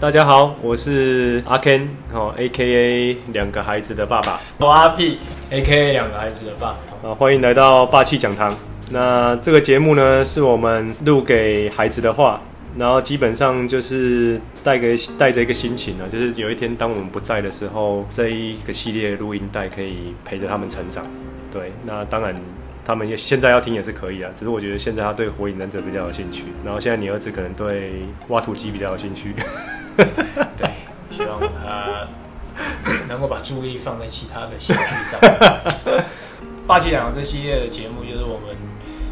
大家好，我是阿 Ken，哦，A.K.A 两个孩子的爸爸。我阿 P，A.K.A 两个孩子的爸。啊，欢迎来到霸气讲堂。那这个节目呢，是我们录给孩子的话，然后基本上就是带给带着一个心情呢，就是有一天当我们不在的时候，这一个系列录音带可以陪着他们成长。对，那当然。他们也现在要听也是可以啊，只是我觉得现在他对火影忍者比较有兴趣，然后现在你儿子可能对挖土机比较有兴趣。对，希望他 能够把注意力放在其他的兴趣上。霸气讲堂这系列的节目就是我们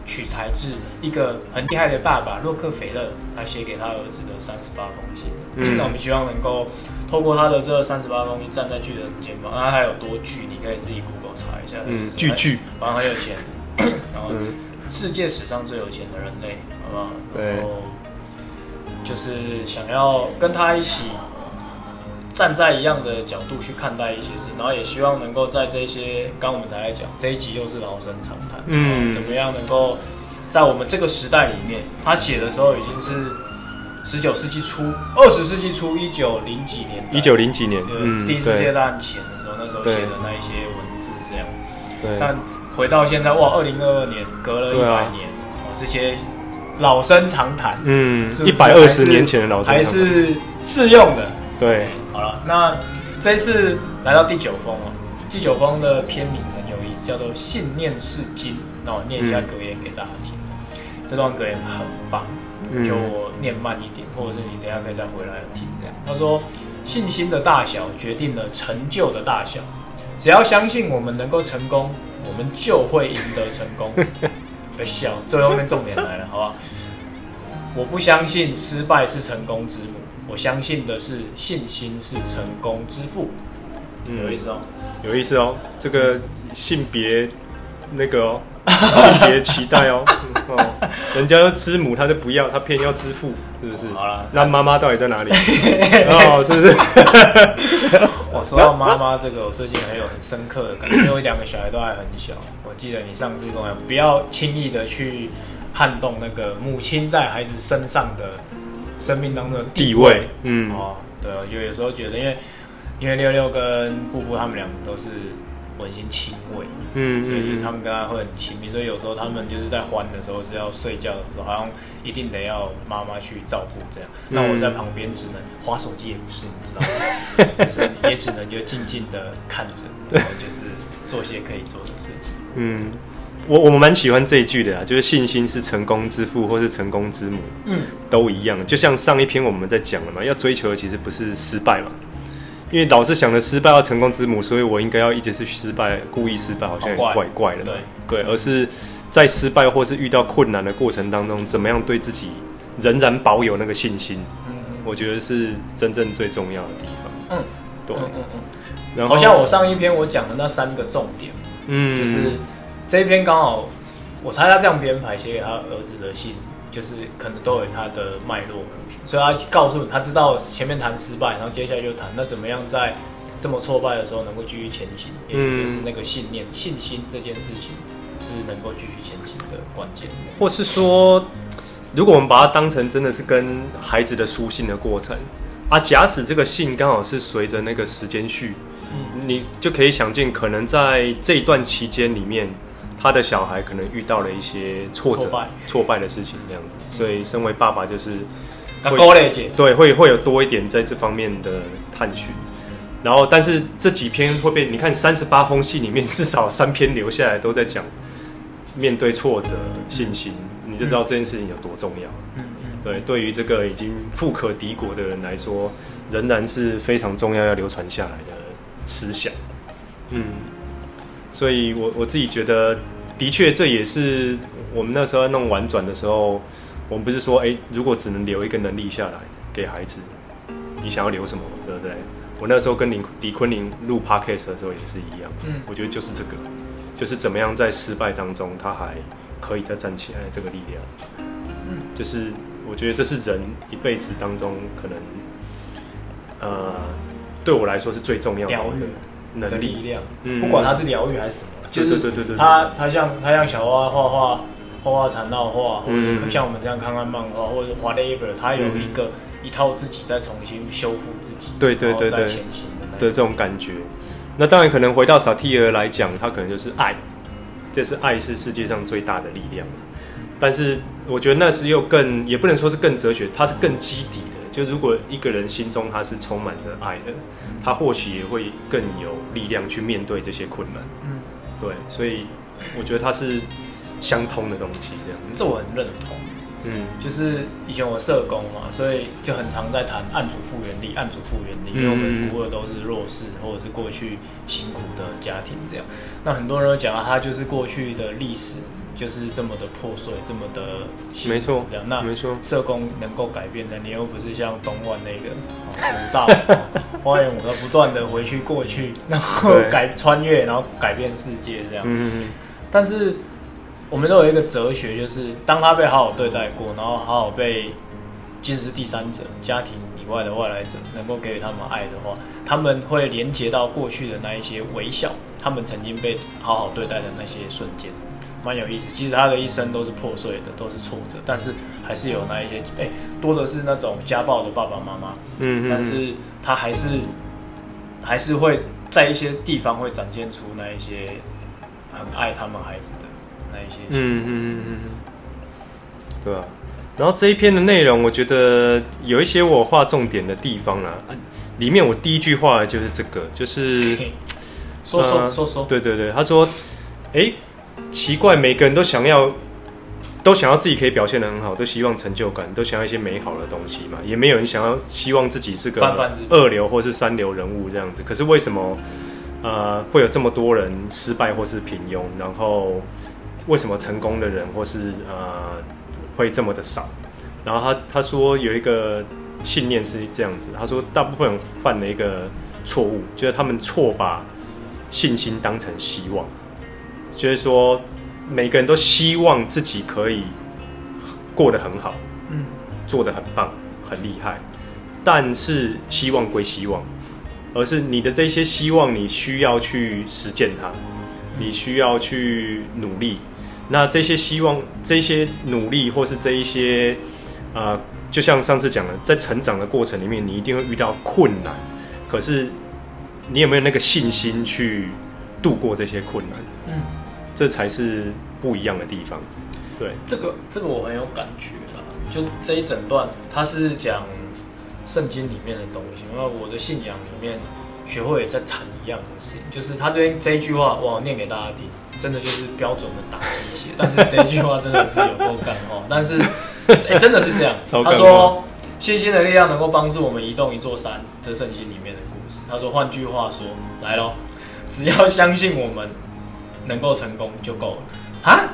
取材自一个很厉害的爸爸洛克菲勒，他写给他儿子的三十八封信。嗯，那我们希望能够透过他的这三十八封信，站在巨人肩膀，那他有多巨，你可以自己 Google 查一下。嗯，巨巨，反正很有钱。然后，世界史上最有钱的人类，好不好？然后就是想要跟他一起站在一样的角度去看待一些事，然后也希望能够在这些，刚我们才来讲这一集又是老生常谈，嗯，怎么样能够在我们这个时代里面，他写的时候已经是十九世纪初、二十世纪初，一九零几年，一九零几年，第一次世界大战前的时候，那时候写的那一些文字这样，对，但。回到现在，哇，二零二二年隔了一百年，这些老生常谈，嗯，一百二十年前的老生常谈还是适用的。对，好了，那这一次来到第九封哦，第九封的篇名很有意思，叫做《信念是金》。那我念一下格言给大家听，嗯、这段格言很棒，就我念慢一点，或者是你等一下可以再回来听这样。他说：“信心的大小决定了成就的大小，只要相信我们能够成功。”我们就会赢得成功。别笑，最后面重点来了，好不好？我不相信失败是成功之母，我相信的是信心是成功之父。嗯，有意思哦，有意思哦。这个性别那个哦，性别期待哦。哦，人家之母他就不要，他偏要之父，是不是？好了，那妈妈到底在哪里？哦，是不是？我说到妈妈这个，我最近很有很深刻的感觉，因为两个小孩都还很小。我记得你上次跟我讲，不要轻易的去撼动那个母亲在孩子身上的生命当中的地位。地位嗯，哦，对，就有时候觉得，因为因为六六跟布布他们两个都是。温馨亲喂，嗯，所以就是他们跟他会很亲密，所以有时候他们就是在欢的时候是要睡觉的时候，好像一定得要妈妈去照顾这样。那我在旁边只能划手机，也不是，你知道吗？就是也只能就静静的看着，然后就是做些可以做的事情。嗯，我我们蛮喜欢这一句的啊，就是信心是成功之父，或是成功之母，嗯，都一样。就像上一篇我们在讲了嘛，要追求的其实不是失败嘛。因为老是想着失败要成功之母，所以我应该要一直是失败，故意失败，好像也怪怪的。对对，而是在失败或是遇到困难的过程当中，怎么样对自己仍然保有那个信心？嗯，我觉得是真正最重要的地方。嗯，对，嗯嗯嗯。然后好像我上一篇我讲的那三个重点，嗯，就是这一篇刚好，我猜他这样编排写给他儿子的信。就是可能都有他的脉络，所以他告诉你，他知道前面谈失败，然后接下来就谈那怎么样在这么挫败的时候能够继续前行，也许就是那个信念、信心这件事情是能够继续前行的关键。或是说，如果我们把它当成真的是跟孩子的书信的过程啊，假使这个信刚好是随着那个时间序，嗯，你就可以想见，可能在这一段期间里面。他的小孩可能遇到了一些挫折、挫败，挫败的事情，这样子，所以身为爸爸就是会，对，会会有多一点在这方面的探寻。然后，但是这几篇会被你看三十八封信里面，至少三篇留下来都在讲面对挫折、信心，你就知道这件事情有多重要。嗯嗯，对，对于这个已经富可敌国的人来说，仍然是非常重要要流传下来的思想。嗯。所以我，我我自己觉得，的确，这也是我们那时候弄婉转的时候，我们不是说，哎，如果只能留一个能力下来给孩子，你想要留什么，对不对？我那时候跟林李坤林录 podcast 的时候也是一样，嗯，我觉得就是这个，就是怎么样在失败当中，他还可以再站起来这个力量，嗯，就是我觉得这是人一辈子当中可能，呃，对我来说是最重要的一个。的力。量，不管他是疗愈还是什么，就是对对对他他像他像小花画画画画缠绕画，或者像我们这样看看漫画，或者 whatever，他有一个、嗯、一套自己再重新修复自己，对对对对，前行的的这种感觉。那当然可能回到萨提尔来讲，他可能就是爱，这、就是爱是世界上最大的力量。但是我觉得那是又更，也不能说是更哲学，它是更基底的。就如果一个人心中他是充满着爱的，他或许也会更有力量去面对这些困难。嗯，对，所以我觉得它是相通的东西，这样。这我很认同。嗯，就是以前我社工嘛，所以就很常在谈案主复原力，案主复原力，因为我们服务的都是弱势或者是过去辛苦的家庭，这样。那很多人都讲啊，他就是过去的历史。就是这么的破碎，这么的没错，这样那没错。社工能够改变的，你又不是像东万那个武道 花园武道不断的回去过去，然后改穿越，然后改变世界这样。嗯嗯。但是我们都有一个哲学，就是当他被好好对待过，然后好好被，即使是第三者、家庭以外的外来者，能够给予他们爱的话，他们会连接到过去的那一些微笑，他们曾经被好好对待的那些瞬间。蛮有意思，其实他的一生都是破碎的，都是挫折，但是还是有那一些，哎、欸，多的是那种家暴的爸爸妈妈，嗯，但是他还是还是会在一些地方会展现出那一些很爱他们孩子的那一些，嗯嗯嗯嗯，对啊。然后这一篇的内容，我觉得有一些我画重点的地方啊，里面我第一句话就是这个，就是说说说说，对对对，他说，哎、欸。奇怪，每个人都想要，都想要自己可以表现的很好，都希望成就感，都想要一些美好的东西嘛。也没有人想要希望自己是个二流或是三流人物这样子。可是为什么，呃，会有这么多人失败或是平庸？然后为什么成功的人或是呃会这么的少？然后他他说有一个信念是这样子，他说大部分人犯了一个错误，就是他们错把信心当成希望。就是说，每个人都希望自己可以过得很好，嗯，做得很棒，很厉害。但是希望归希望，而是你的这些希望，你需要去实践它，你需要去努力。那这些希望、这些努力，或是这一些，呃，就像上次讲的，在成长的过程里面，你一定会遇到困难。可是你有没有那个信心去度过这些困难？嗯。这才是不一样的地方，对，这个这个我很有感觉啊。就这一整段，他是讲圣经里面的东西。因为我的信仰里面，学会也在谈一样的事情，就是他这边这一句话，我念给大家听，真的就是标准的打鸡血。但是这一句话真的是有够干哦，但是哎，真的是这样。他说，信心的力量能够帮助我们移动一座山，这圣经里面的故事。他说，换句话说，来喽，只要相信我们。能够成功就够了啊！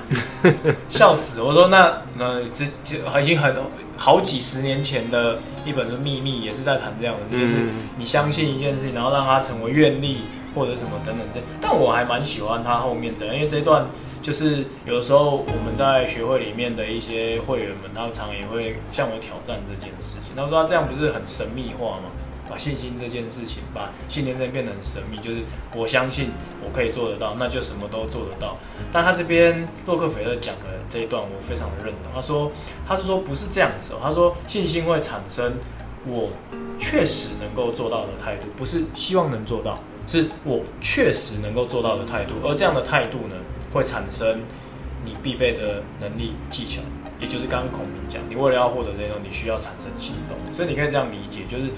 笑死！我说那那这这已经很好几十年前的一本的秘密，也是在谈这样的，就是你相信一件事情，然后让它成为愿力或者什么等等这。但我还蛮喜欢他后面这样，因为这一段就是有的时候我们在学会里面的一些会员们，他们常也会向我挑战这件事情。他说他这样不是很神秘化吗？把信心这件事情，把信念变得很神秘，就是我相信我可以做得到，那就什么都做得到。但他这边洛克菲勒讲的这一段，我非常的认同。他说，他是说不是这样子哦，他说信心会产生我确实能够做到的态度，不是希望能做到，是我确实能够做到的态度。而这样的态度呢，会产生你必备的能力技巧，也就是刚刚孔明讲，你为了要获得这种，你需要产生行动。所以你可以这样理解，就是。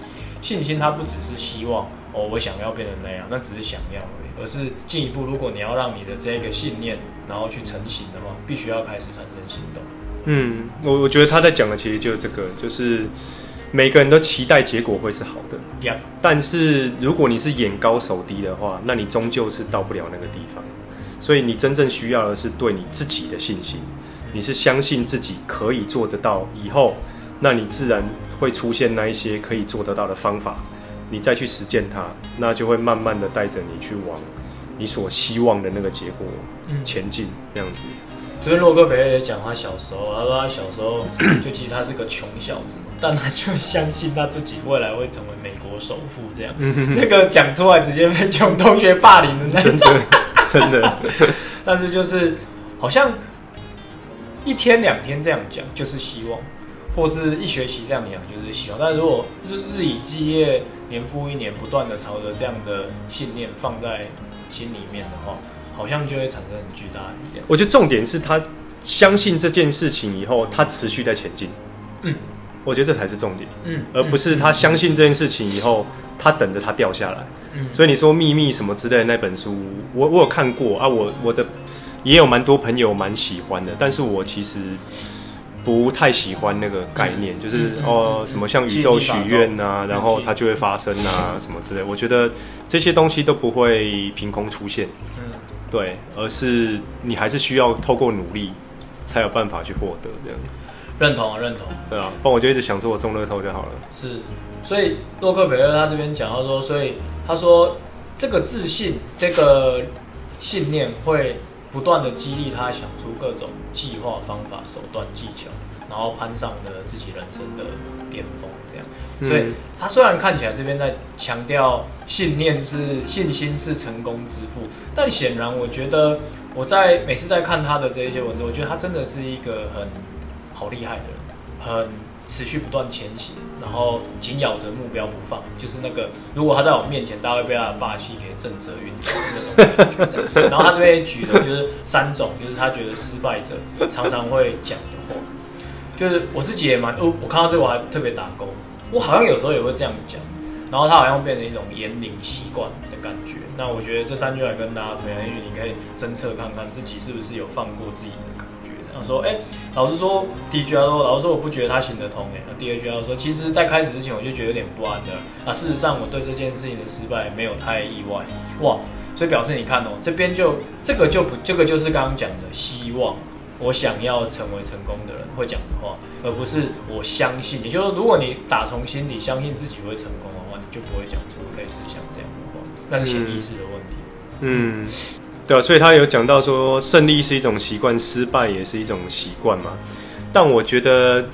信心它不只是希望哦，我想要变成那样，那只是想要而已，而是进一步，如果你要让你的这个信念，然后去成型的话，必须要开始产生行动。嗯，我我觉得他在讲的其实就是这个，就是每个人都期待结果会是好的，Yeah. 但是如果你是眼高手低的话，那你终究是到不了那个地方。所以你真正需要的是对你自己的信心，你是相信自己可以做得到，以后，那你自然。会出现那一些可以做得到的方法，你再去实践它，那就会慢慢的带着你去往你所希望的那个结果前进，这样子。昨天洛克菲勒也讲他小时候，他说他小时候 就其实他是个穷小子，但他就相信他自己未来会成为美国首富这样。那个讲出来直接被穷同学霸凌的那种，真的，真的。但是就是好像一天两天这样讲就是希望，或是一学期这样养就是希望。但如果日日以继夜，年复一年，不断的朝着这样的信念放在心里面的话，好像就会产生很巨大的力量。我觉得重点是他相信这件事情以后，他持续在前进。嗯，我觉得这才是重点。嗯，而不是他相信这件事情以后，他等着它掉下来。嗯，所以你说秘密什么之类的那本书，我我有看过啊，我我的也有蛮多朋友蛮喜欢的，但是我其实不太喜欢那个概念，就是哦什么向宇宙许愿啊，然后它就会发生啊什么之类，我觉得这些东西都不会凭空出现。嗯，对，而是你还是需要透过努力才有办法去获得这样。认同啊，认同。对啊，不然我就一直想说我中乐透就好了。是，所以洛克菲勒他这边讲到说，所以他说这个自信、这个信念会不断的激励他想出各种计划、方法、手段、技巧，然后攀上了自己人生的巅峰。这样，所以他虽然看起来这边在强调信念是信心是成功之父，但显然我觉得我在每次在看他的这一些文字，我觉得他真的是一个很。好厉害的人，很持续不断前行，然后紧咬着目标不放，就是那个如果他在我面前，大家会被他的霸气给震慑晕倒那种。然后他这边举的就是三种，就是他觉得失败者常常会讲的话，就是我自己也蛮，我我看到这个我还特别打勾，我好像有时候也会这样讲，然后他好像变成一种言灵习惯的感觉。那我觉得这三句来跟大家分享，因为你可以侦测看看自己是不是有放过自己的。他说：“哎、老实说，第一句他说，老实说，我不觉得他行得通。哎，那第二句他说，其实，在开始之前我就觉得有点不安的。啊，事实上，我对这件事情的失败没有太意外。哇，所以表示你看哦，这边就这个就不，这个就是刚刚讲的希望，我想要成为成功的人会讲的话，而不是我相信。也就是，如果你打从心底相信自己会成功的话，你就不会讲出类似像这样的话。那是潜意识的问题。嗯。”对啊，所以他有讲到说，胜利是一种习惯，失败也是一种习惯嘛。但我觉得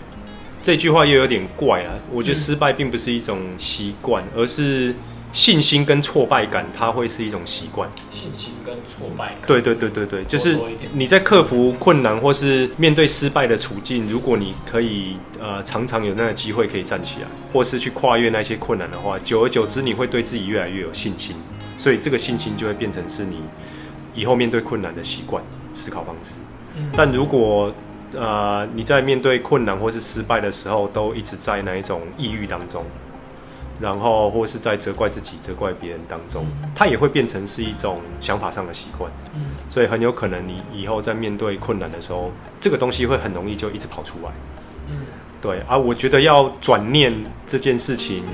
这句话又有点怪啊。我觉得失败并不是一种习惯，而是信心跟挫败感，它会是一种习惯。信心跟挫败感。对对对对对，就是你在克服困难或是面对失败的处境，如果你可以呃常常有那个机会可以站起来，或是去跨越那些困难的话，久而久之你会对自己越来越有信心，所以这个信心就会变成是你。以后面对困难的习惯思考方式，但如果呃你在面对困难或是失败的时候，都一直在那一种抑郁当中，然后或是在责怪自己、责怪别人当中，它也会变成是一种想法上的习惯。所以很有可能你以后在面对困难的时候，这个东西会很容易就一直跑出来。对啊，我觉得要转念这件事情，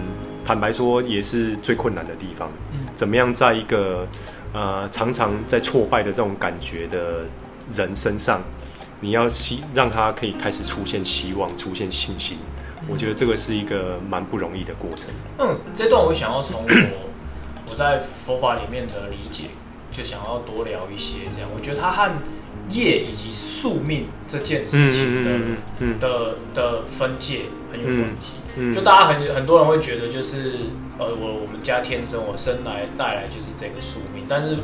坦白说也是最困难的地方。怎么样在一个呃，常常在挫败的这种感觉的人身上，你要希让他可以开始出现希望，出现信心。我觉得这个是一个蛮不容易的过程。嗯，这段我想要从我我在佛法里面的理解，就想要多聊一些这样。我觉得他和业以及宿命这件事情的、嗯嗯、的的分界很有关系。就大家很很多人会觉得就是。呃，我我们家天生，我生来带来就是这个宿命。但是，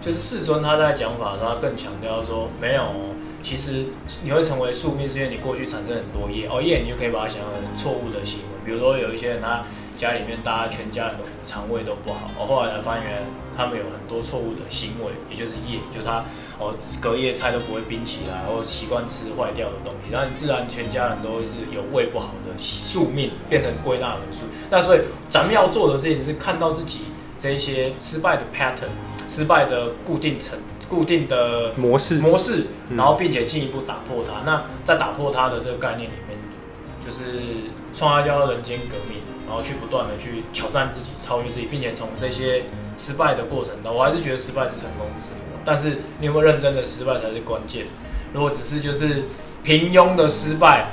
就是世尊他在讲法的时候，他更强调说，没有，其实你会成为宿命，是因为你过去产生很多业，哦业，你就可以把它想成错误的行为。比如说有一些人，他家里面大家全家人的肠胃都不好，哦，后来才发现他们有很多错误的行为，也就是夜，就他。哦，隔夜菜都不会冰起来，或习惯吃坏掉的东西，然后你自然全家人都会是有胃不好的宿命，变成归纳人数。那所以咱们要做的事情是看到自己这一些失败的 pattern，失败的固定层、固定的模式模式，然后并且进一步打破它。嗯、那在打破它的这个概念里面，就是创造叫人间革命，然后去不断的去挑战自己、超越自己，并且从这些失败的过程中，我还是觉得失败是成功之母。但是你有没有认真的失败才是关键。如果只是就是平庸的失败、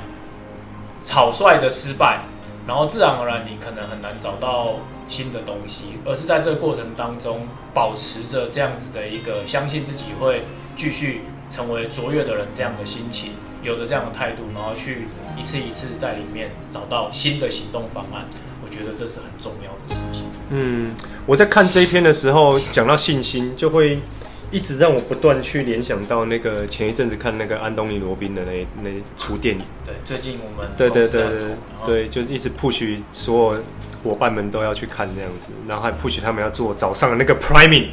草率的失败，然后自然而然你可能很难找到新的东西，而是在这个过程当中保持着这样子的一个相信自己会继续成为卓越的人这样的心情，有着这样的态度，然后去一次一次在里面找到新的行动方案。我觉得这是很重要的事情。嗯，我在看这一篇的时候讲到信心，就会。一直让我不断去联想到那个前一阵子看那个安东尼罗宾的那那出电影。对，最近我们对对对对对，就是一直 push 所有伙伴们都要去看这样子，然后还 push 他们要做早上的那个 priming。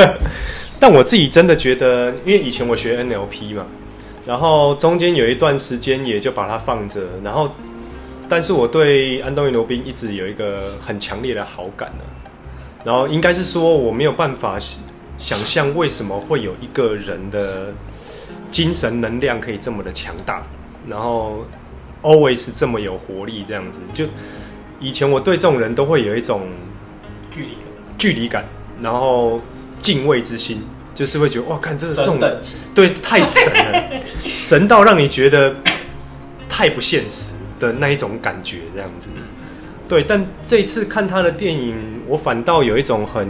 但我自己真的觉得，因为以前我学 NLP 嘛，然后中间有一段时间也就把它放着，然后，但是我对安东尼罗宾一直有一个很强烈的好感呢、啊。然后应该是说我没有办法想象为什么会有一个人的精神能量可以这么的强大，然后 always 这么有活力这样子。就以前我对这种人都会有一种距离感，距离感，然后敬畏之心，就是会觉得哇，看这是这种，对，太神了，神到让你觉得太不现实的那一种感觉这样子。对，但这一次看他的电影，我反倒有一种很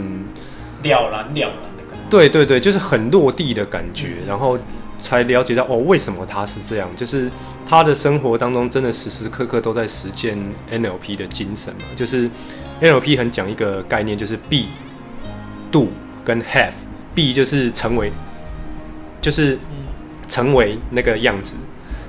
了然了然的感觉。对对对，就是很落地的感觉，然后才了解到哦，为什么他是这样？就是他的生活当中真的时时刻刻都在实践 NLP 的精神嘛。就是 NLP 很讲一个概念，就是 be、do 跟 have。be 就是成为，就是成为那个样子，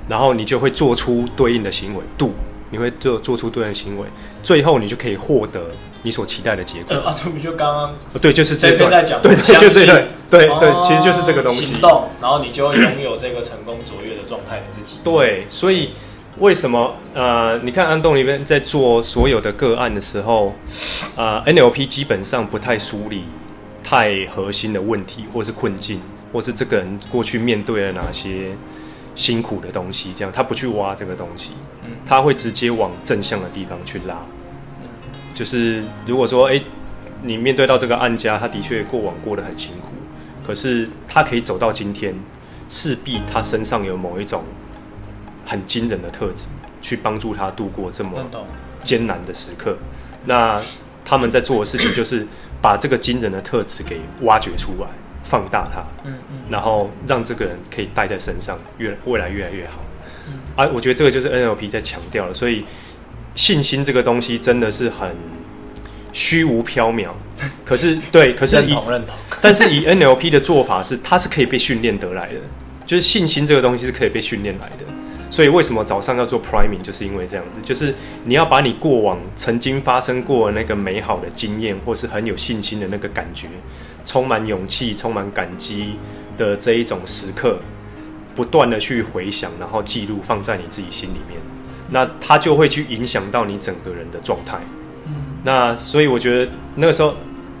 然后你就会做出对应的行为。do 你会做做出对应的行为，最后你就可以获得你所期待的结果。呃、啊，就刚刚对，就是这边在讲，对，就对对对对，其实就是这个东西。行动，然后你就会拥有这个成功卓越的状态，你自己。对，所以为什么呃，你看安东尼边在做所有的个案的时候，呃，NLP 基本上不太梳理太核心的问题，或是困境，或是这个人过去面对了哪些。辛苦的东西，这样他不去挖这个东西，他会直接往正向的地方去拉。就是如果说，诶，你面对到这个案家，他的确过往过得很辛苦，可是他可以走到今天，势必他身上有某一种很惊人的特质，去帮助他度过这么艰难的时刻。那他们在做的事情，就是把这个惊人的特质给挖掘出来。放大它，嗯嗯，然后让这个人可以带在身上，越未来越来越好。嗯，啊，我觉得这个就是 NLP 在强调了，所以信心这个东西真的是很虚无缥缈。可是，对，可是以认同认同，但是以 NLP 的做法是，它是可以被训练得来的，就是信心这个东西是可以被训练来的。所以为什么早上要做 priming，就是因为这样子，就是你要把你过往曾经发生过那个美好的经验，或是很有信心的那个感觉。充满勇气、充满感激的这一种时刻，不断的去回想，然后记录放在你自己心里面，那它就会去影响到你整个人的状态。嗯，那所以我觉得那个时候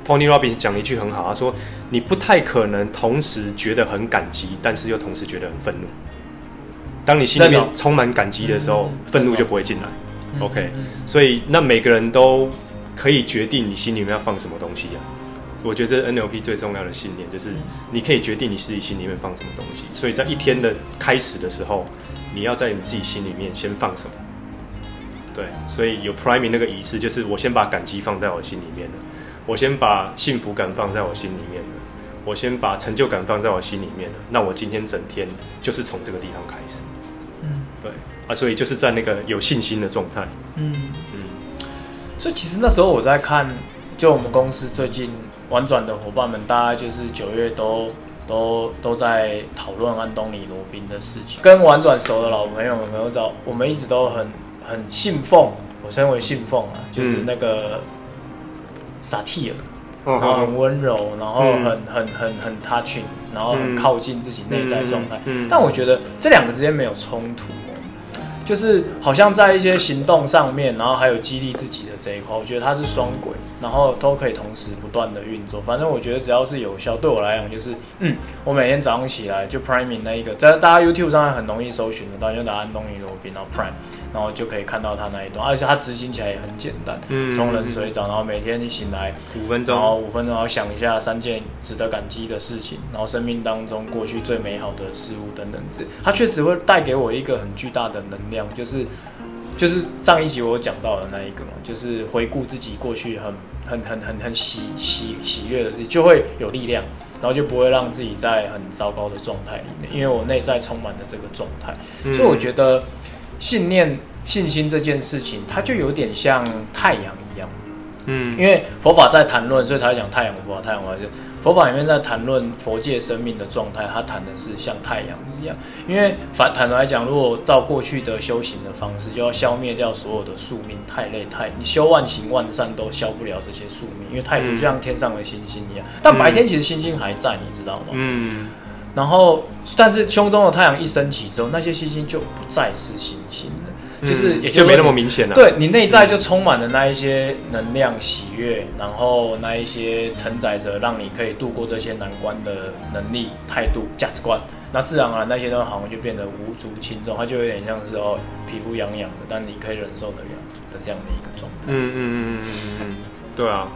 ，Tony Robbins 讲了一句很好，他说：“你不太可能同时觉得很感激，但是又同时觉得很愤怒。当你心里面充满感激的时候，愤怒就不会进来。OK，所以那每个人都可以决定你心里面要放什么东西啊。”我觉得 NLP 最重要的信念就是，你可以决定你自己心里面放什么东西。所以在一天的开始的时候，你要在你自己心里面先放什么？对，所以有 priming 那个仪式，就是我先把感激放在我心里面了，我先把幸福感放在我心里面了，我先把成就感放在我心里面了。那我今天整天就是从这个地方开始。嗯，对啊，所以就是在那个有信心的状态。嗯嗯，所以其实那时候我在看，就我们公司最近。玩转的伙伴们，大概就是九月都都都在讨论安东尼罗宾的事情。跟玩转熟的老朋友们都知道，我们一直都很很信奉，我称为信奉啊，就是那个萨提尔，然后很温柔，然后很很很很 touching，然后很靠近自己内在状态。嗯但我觉得这两个之间没有冲突。就是好像在一些行动上面，然后还有激励自己的这一块，我觉得它是双轨，然后都可以同时不断的运作。反正我觉得只要是有效，对我来讲就是，嗯，我每天早上起来就 priming 那一个，在大家 YouTube 上很容易搜寻得到，就打安东尼罗宾，然后 prime，然后就可以看到他那一段，而且他执行起来也很简单，嗯，冲冷水澡，然后每天你醒来五分钟，然后五分钟，然后想一下三件值得感激的事情，然后生命当中过去最美好的事物等等之，它确实会带给我一个很巨大的能量。就是，就是上一集我讲到的那一个嘛，就是回顾自己过去很很很很很喜喜喜悦的事情，就会有力量，然后就不会让自己在很糟糕的状态里面，因为我内在充满了这个状态，嗯、所以我觉得信念、信心这件事情，它就有点像太阳一样，嗯，因为佛法在谈论，所以才会讲太阳佛法。太阳佛法就佛法里面在谈论佛界生命的状态，它谈的是像太阳一样。因为反坦白来讲，如果照过去的修行的方式，就要消灭掉所有的宿命，太累太，你修万行万善都消不了这些宿命，因为太多就像天上的星星一样。但白天其实星星还在，你知道吗？嗯。然后，但是胸中的太阳一升起之后，那些星星就不再是星星了。就是也就没那么明显了。对，你内在就充满了那一些能量、喜悦，然后那一些承载着让你可以度过这些难关的能力、态度、价值观。那自然而然那些东西好像就变得无足轻重，它就有点像是哦，皮肤痒痒的，但你可以忍受得了的这样的一个状态。嗯嗯嗯嗯嗯，对啊。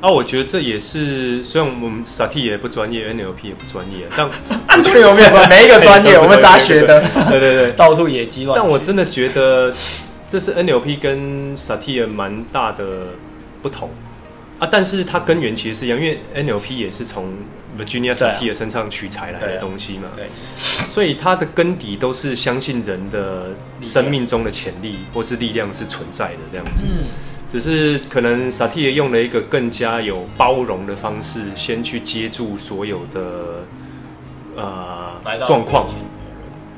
啊，我觉得这也是，虽然我们萨提也不专业，NLP 也不专业，但完全有没有？每一个专业，我们杂学的，对对对，到处野鸡乱。但我真的觉得，这是 NLP 跟萨提也蛮大的不同啊。但是它根源其实是一样，因为 NLP 也是从 Virginia Satir 身上取材来的东西嘛。对，所以它的根底都是相信人的生命中的潜力或是力量是存在的这样子。嗯。只是可能萨提耶用了一个更加有包容的方式，先去接住所有的呃状况，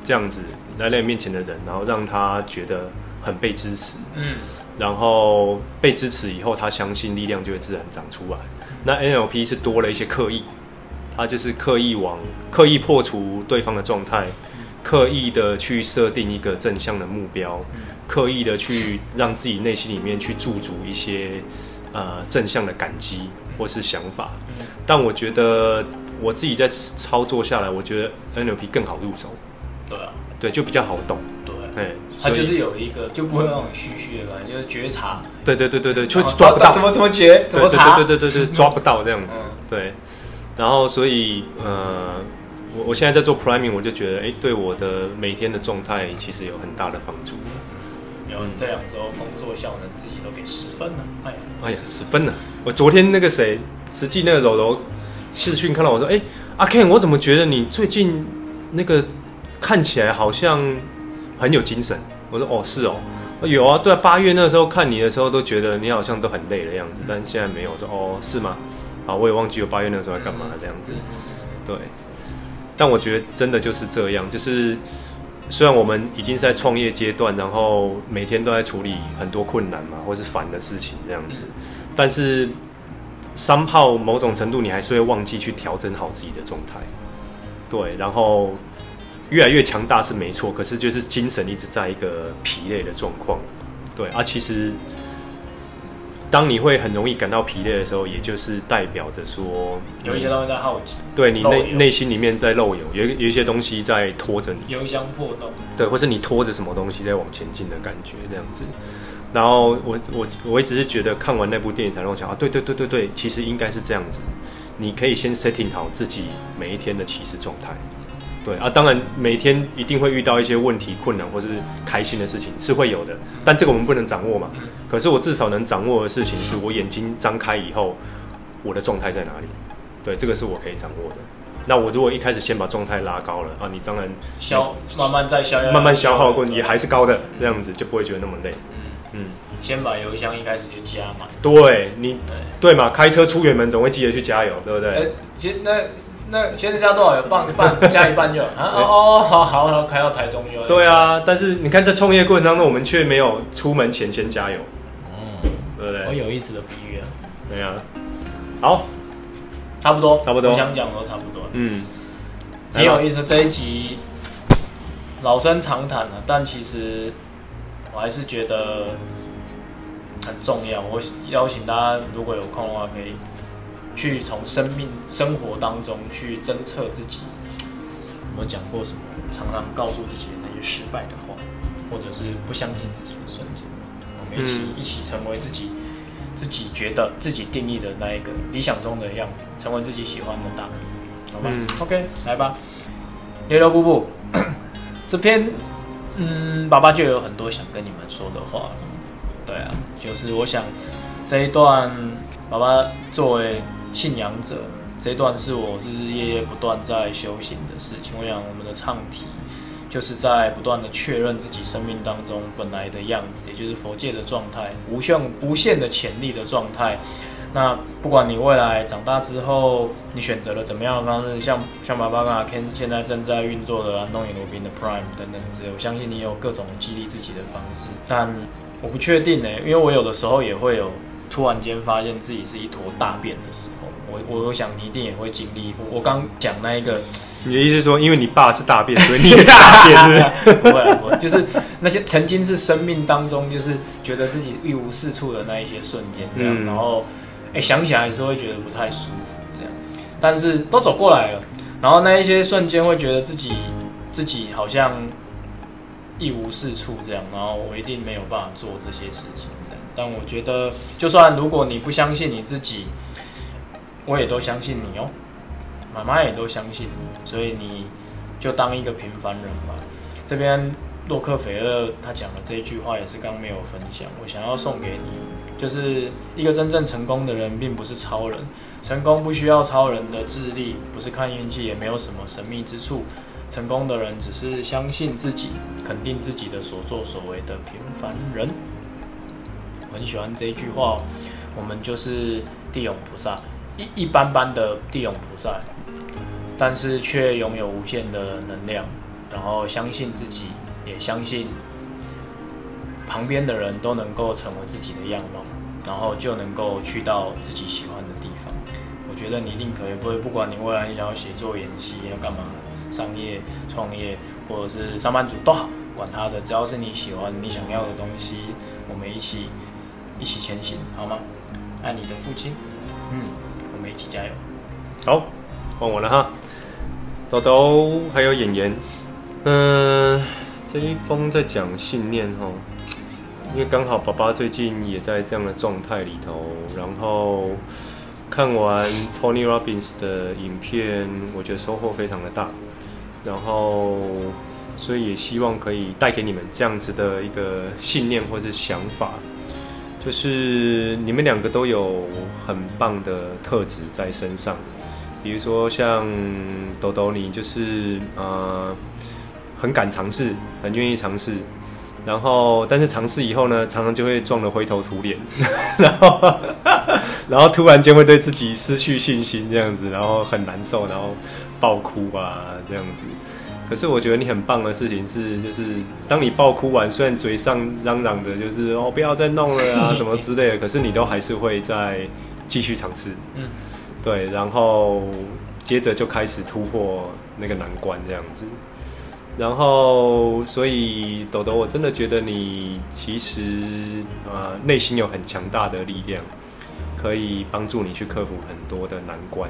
这样子来到你面前的人，然后让他觉得很被支持，嗯，然后被支持以后，他相信力量就会自然长出来。那 NLP 是多了一些刻意，他就是刻意往刻意破除对方的状态，刻意的去设定一个正向的目标。刻意的去让自己内心里面去驻足一些呃正向的感激或是想法，但我觉得我自己在操作下来，我觉得 NLP 更好入手。对啊，对，就比较好懂。对，它就是有一个就不会那种虚虚的感觉，就是觉察。对对对对对，就抓不到，怎么怎么觉，怎么查？对对对对对，抓不到这样子。对，然后所以呃，我我现在在做 priming，我就觉得哎，对我的每天的状态其实有很大的帮助。嗯，这两周工作效能自己都给十分了，哎呀，哎呀，十分了！我昨天那个谁，实际那个柔柔视讯看到我说，哎，阿 Ken，我怎么觉得你最近那个看起来好像很有精神？我说，哦，是哦，有啊，对啊，八月那时候看你的时候都觉得你好像都很累的样子，但现在没有。我说，哦，是吗？啊，我也忘记我八月那时候在干嘛这样子。对，但我觉得真的就是这样，就是。虽然我们已经是在创业阶段，然后每天都在处理很多困难嘛，或是烦的事情这样子，但是三炮某种程度你还是会忘记去调整好自己的状态，对，然后越来越强大是没错，可是就是精神一直在一个疲累的状况，对啊，其实。当你会很容易感到疲累的时候，也就是代表着说有一些东西在耗尽，对你内内心里面在漏油，有有一些东西在拖着你，油箱破洞，对，或是你拖着什么东西在往前进的感觉这样子。然后我我我一直是觉得看完那部电影才让我想啊，对对对对对，其实应该是这样子，你可以先 setting 好自己每一天的起始状态。对啊，当然每天一定会遇到一些问题、困难或是开心的事情是会有的，但这个我们不能掌握嘛。可是我至少能掌握的事情是我眼睛张开以后，我的状态在哪里？对，这个是我可以掌握的。那我如果一开始先把状态拉高了啊，你当然消慢慢再消，慢慢消耗过，也还是高的，这样子就不会觉得那么累。嗯嗯，先把油箱一开始就加满。对你对嘛？开车出远门总会记得去加油，对不对？哎，其实那。那先加多少？有半 半加一半就啊哦哦，好好好，开到台中就。对啊，但是你看在创业过程当中，我们却没有出门前先加油。嗯，对不对？我有意思的比喻啊。对啊。好，差不多，差不多。我想讲都差不多。嗯，挺有意思。这一集老生常谈了，但其实我还是觉得很重要。我邀请大家，如果有空的话，可以。去从生命生活当中去侦测自己有没有讲过什么，常常告诉自己的那些失败的话，或者是不相信自己的瞬间，我们一起、嗯、一起成为自己自己觉得自己定义的那一个理想中的样子，成为自己喜欢的大人，好吧、嗯、？OK，来吧，聊聊布布 这篇，嗯，爸爸就有很多想跟你们说的话，对啊，就是我想这一段爸爸作为。信仰者这一段是我日日夜夜不断在修行的事情。我想我们的唱题就是在不断的确认自己生命当中本来的样子，也就是佛界的状态，无限无限的潜力的状态。那不管你未来长大之后，你选择了怎么样的方式，像像爸爸跟阿 Ken 现在正在运作的安东尼罗宾的 Prime 等等之类，我相信你有各种激励自己的方式。但我不确定呢，因为我有的时候也会有突然间发现自己是一坨大便的时候。我我我想你一定也会经历。我刚讲那一个，你的意思是说，因为你爸是大便，所以你 也是大便，是不 会，不会，就是那些曾经是生命当中就是觉得自己一无是处的那一些瞬间，这样，嗯、然后。哎，想起来还是会觉得不太舒服，这样，但是都走过来了，然后那一些瞬间会觉得自己自己好像一无是处这样，然后我一定没有办法做这些事情这样。但我觉得，就算如果你不相信你自己，我也都相信你哦，妈妈也都相信你，所以你就当一个平凡人吧。这边洛克菲勒他讲的这句话也是刚没有分享，我想要送给你。就是一个真正成功的人，并不是超人。成功不需要超人的智力，不是看运气，也没有什么神秘之处。成功的人只是相信自己，肯定自己的所作所为的平凡人。我很喜欢这一句话哦。我们就是地勇菩萨，一一般般的地勇菩萨，但是却拥有无限的能量。然后相信自己，也相信。旁边的人都能够成为自己的样貌，然后就能够去到自己喜欢的地方。我觉得你一定可以，不会不管你未来想要写作、演戏、要干嘛、商业、创业，或者是上班族都好，管他的，只要是你喜欢、你想要的东西，我们一起一起前行，好吗？爱你的父亲，嗯，一起加油。好，换我了哈，豆豆还有演员，嗯，这一封在讲信念哈。因为刚好爸爸最近也在这样的状态里头，然后看完 Tony Robbins 的影片，我觉得收获非常的大，然后所以也希望可以带给你们这样子的一个信念或是想法，就是你们两个都有很棒的特质在身上，比如说像豆豆你就是呃很敢尝试，很愿意尝试。然后，但是尝试以后呢，常常就会撞得灰头土脸，然后，然后突然间会对自己失去信心，这样子，然后很难受，然后爆哭啊，这样子。可是我觉得你很棒的事情是，就是当你爆哭完，虽然嘴上嚷嚷的就是哦不要再弄了啊什么之类的，可是你都还是会再继续尝试，嗯，对，然后接着就开始突破那个难关，这样子。然后，所以豆豆，我真的觉得你其实呃内心有很强大的力量，可以帮助你去克服很多的难关。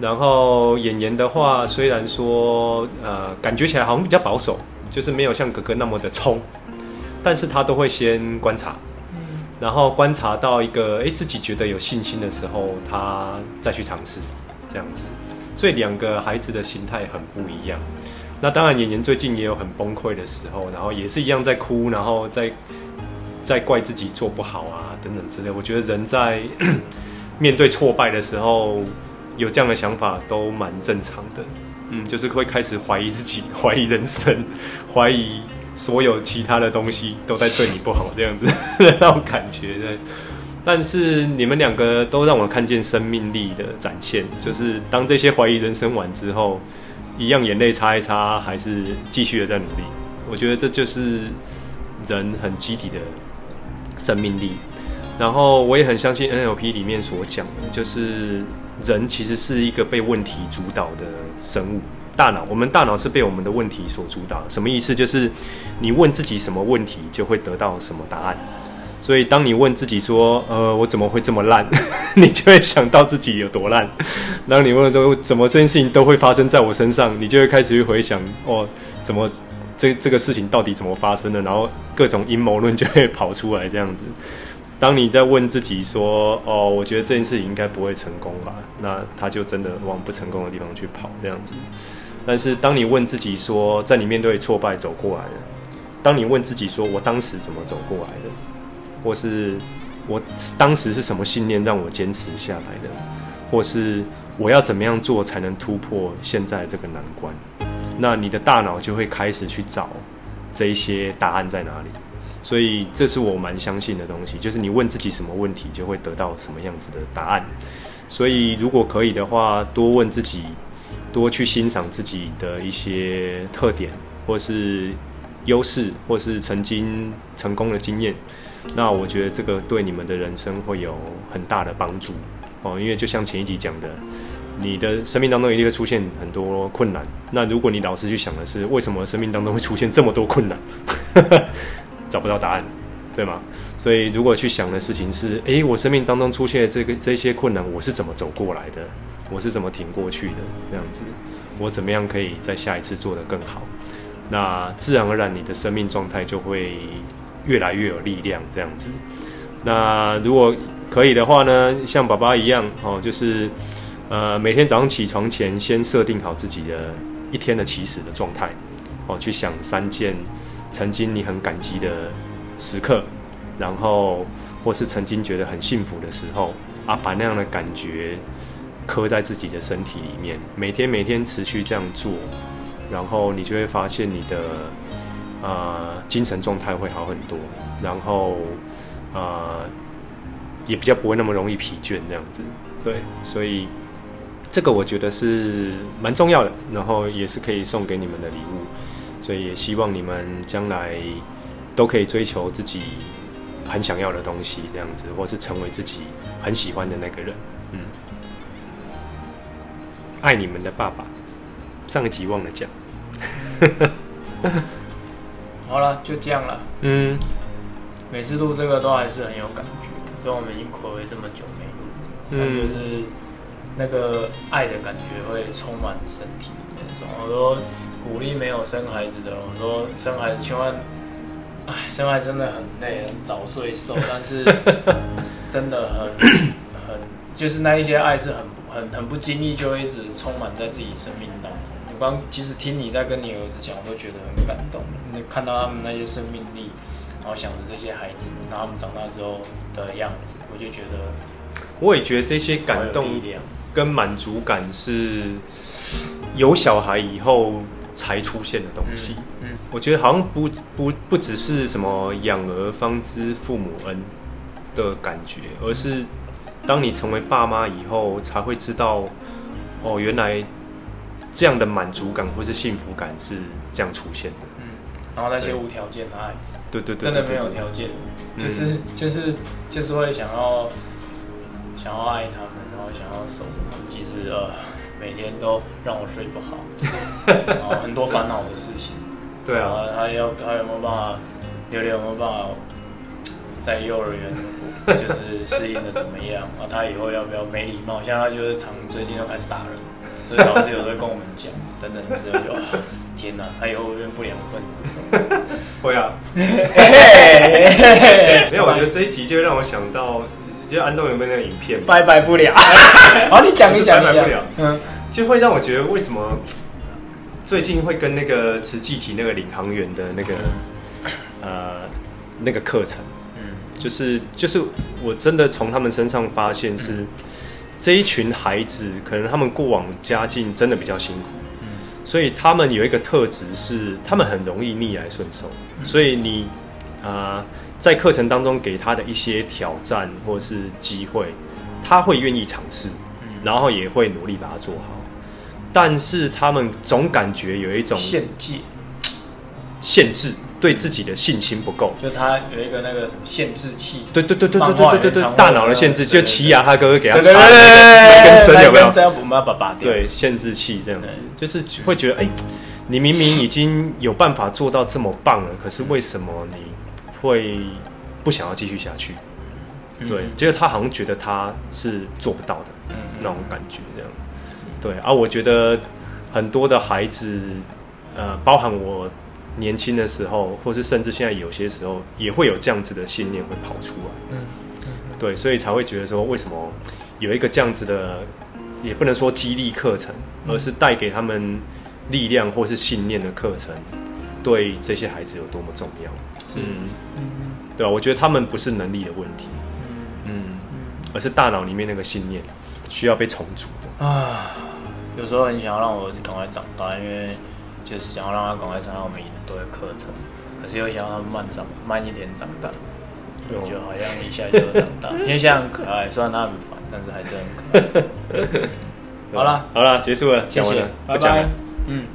然后演员的话，虽然说呃感觉起来好像比较保守，就是没有像哥哥那么的冲，但是他都会先观察，然后观察到一个诶自己觉得有信心的时候，他再去尝试这样子。所以两个孩子的心态很不一样。那当然，妍妍最近也有很崩溃的时候，然后也是一样在哭，然后在在怪自己做不好啊等等之类。我觉得人在 面对挫败的时候，有这样的想法都蛮正常的。嗯，就是会开始怀疑自己，怀疑人生，怀疑所有其他的东西都在对你不好，这样子 那种感觉。对，但是你们两个都让我看见生命力的展现，就是当这些怀疑人生完之后。一样眼泪擦一擦，还是继续的在努力。我觉得这就是人很集体的生命力。然后我也很相信 NLP 里面所讲的，就是人其实是一个被问题主导的生物。大脑，我们大脑是被我们的问题所主导。什么意思？就是你问自己什么问题，就会得到什么答案。所以，当你问自己说：“呃，我怎么会这么烂？” 你就会想到自己有多烂。当你问说：“怎么这件事情都会发生在我身上？”你就会开始去回想：“哦，怎么这这个事情到底怎么发生的？”然后各种阴谋论就会跑出来。这样子，当你在问自己说：“哦，我觉得这件事情应该不会成功吧？”那他就真的往不成功的地方去跑。这样子。但是，当你问自己说：“在你面对挫败走过来的？”当你问自己说：“我当时怎么走过来的？”或是我当时是什么信念让我坚持下来的，或是我要怎么样做才能突破现在这个难关？那你的大脑就会开始去找这一些答案在哪里。所以这是我蛮相信的东西，就是你问自己什么问题，就会得到什么样子的答案。所以如果可以的话，多问自己，多去欣赏自己的一些特点，或是优势，或是曾经成功的经验。那我觉得这个对你们的人生会有很大的帮助哦，因为就像前一集讲的，你的生命当中一定会出现很多困难。那如果你老是去想的是为什么生命当中会出现这么多困难，找不到答案，对吗？所以如果去想的事情是，诶，我生命当中出现的这个这些困难，我是怎么走过来的？我是怎么挺过去的？这样子，我怎么样可以在下一次做得更好？那自然而然，你的生命状态就会。越来越有力量，这样子。那如果可以的话呢，像爸爸一样哦，就是呃，每天早上起床前，先设定好自己的一天的起始的状态，哦，去想三件曾经你很感激的时刻，然后或是曾经觉得很幸福的时候啊，把那样的感觉刻在自己的身体里面，每天每天持续这样做，然后你就会发现你的。呃，精神状态会好很多，然后呃，也比较不会那么容易疲倦这样子。对，所以这个我觉得是蛮重要的，然后也是可以送给你们的礼物。所以也希望你们将来都可以追求自己很想要的东西，这样子，或是成为自己很喜欢的那个人。嗯，爱你们的爸爸。上一集忘了讲。好了，就这样了。嗯，每次录这个都还是很有感觉，所以我们已经睽违这么久没录。嗯，就是那个爱的感觉会充满身体那种。我说鼓励没有生孩子的，我说生孩子千万，哎，生孩子真的很累，很早睡瘦，但是 真的很很，就是那一些爱是很很很不经意就会一直充满在自己生命当中。我刚其实听你在跟你儿子讲，我都觉得很感动。你看到他们那些生命力，然后想着这些孩子，然后他们长大之后的样子，我就觉得，我也觉得这些感动跟满足感是有小孩以后才出现的东西。嗯，嗯，我觉得好像不不不只是什么养儿方知父母恩的感觉，而是当你成为爸妈以后，才会知道，哦，原来。这样的满足感或是幸福感是这样出现的，嗯，然后那些无条件的爱，对对对，真的没有条件，就是就是就是会想要想要爱他们，然后想要守着他们，其实呃每天都让我睡不好，然后很多烦恼的事情，对啊，他要他有没有办法，刘刘有没有办法在幼儿园 就是适应的怎么样？啊他以后要不要没礼貌？像他就是常最近又开始打人。所以老师有时候跟我们讲，等等之后就，天哪，他以后会变不良分子。会啊，没有，我觉得这一集就让我想到，就安东有没有那个影片？拜拜不了。好，你讲一讲。拜拜不了。嗯，就会让我觉得为什么 最近会跟那个慈济体那个领航员的那个呃那个课程，嗯，就是就是我真的从他们身上发现是。嗯。这一群孩子，可能他们过往家境真的比较辛苦，嗯，所以他们有一个特质是，他们很容易逆来顺受。嗯，所以你啊，呃，在课程当中给他的一些挑战或是机会，他会愿意尝试，然后也会努力把它做好。但是他们总感觉有一种限制，限制。对自己的信心不够，就他有一个那个什么限制器，对对对对对对对对，大脑的限制，就奇牙他哥哥给他插的那根针有没有？这样我们要把拔掉。对，限制器这样子，就是会觉得，哎，你明明已经有办法做到这么棒了，可是为什么你会不想要继续下去？对，就是他好像觉得他是做不到的，那种感觉这样。对啊，我觉得很多的孩子，呃，包含我。年轻的时候，或是甚至现在有些时候，也会有这样子的信念会跑出来。嗯，对，所以才会觉得说，为什么有一个这样子的，也不能说激励课程，而是带给他们力量或是信念的课程，对这些孩子有多么重要？嗯。嗯，对啊，我觉得他们不是能力的问题，嗯，而是大脑里面那个信念需要被重组啊。有时候很想要让我儿子赶快长大，因为。就是想要让他赶快上我们营队的课程，可是又想要他们慢长慢一点长大，就好像一下就长大，因为现在很可爱，虽然他很烦，但是还是很可爱。好了，好了，结束了，谢谢，拜拜。嗯。